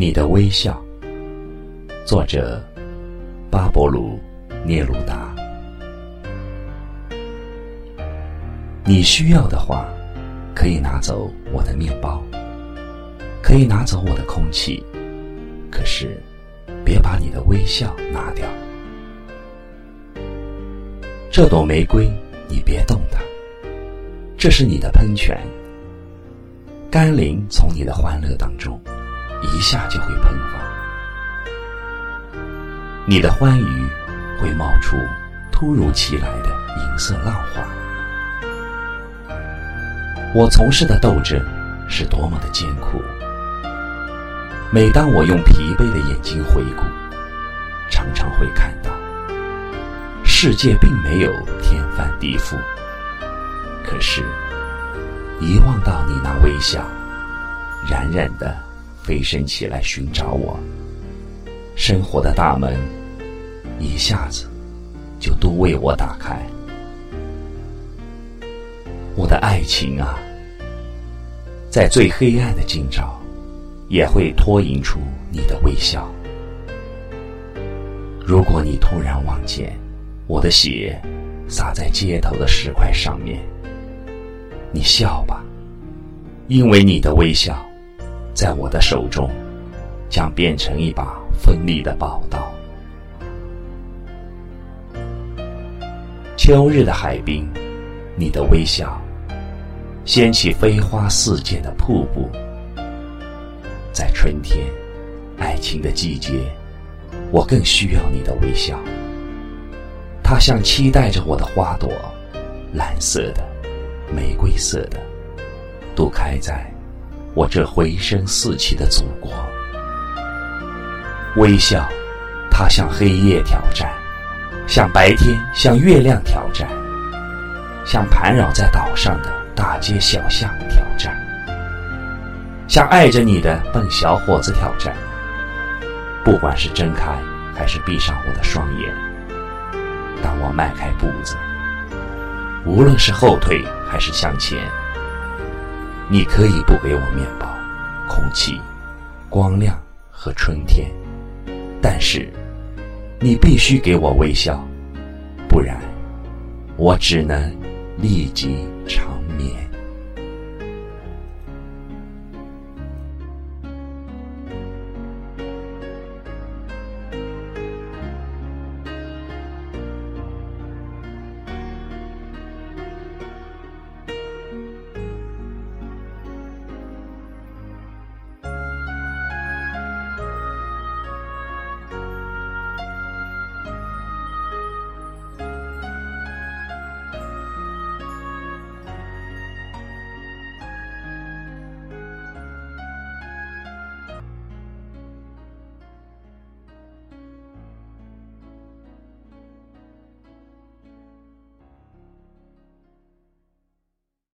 你的微笑，作者巴勃鲁·聂鲁达。你需要的话，可以拿走我的面包，可以拿走我的空气，可是别把你的微笑拿掉。这朵玫瑰，你别动它，这是你的喷泉。甘霖从你的欢乐当中，一下就会喷发。你的欢愉会冒出突如其来的银色浪花。我从事的斗争是多么的艰苦。每当我用疲惫的眼睛回顾，常常会看到，世界并没有天翻地覆。可是。一望到你那微笑，冉冉的飞升起来寻找我，生活的大门一下子就都为我打开。我的爱情啊，在最黑暗的今朝，也会脱颖出你的微笑。如果你突然望见我的血洒在街头的石块上面。你笑吧，因为你的微笑，在我的手中，将变成一把锋利的宝刀。秋日的海滨，你的微笑，掀起飞花似溅的瀑布。在春天，爱情的季节，我更需要你的微笑。它像期待着我的花朵，蓝色的。玫瑰色的，都开在我这回声四起的祖国。微笑，它向黑夜挑战，向白天，向月亮挑战，向盘绕在岛上的大街小巷挑战，向爱着你的笨小伙子挑战。不管是睁开还是闭上我的双眼，当我迈开步子。无论是后退还是向前，你可以不给我面包、空气、光亮和春天，但是你必须给我微笑，不然我只能立即长眠。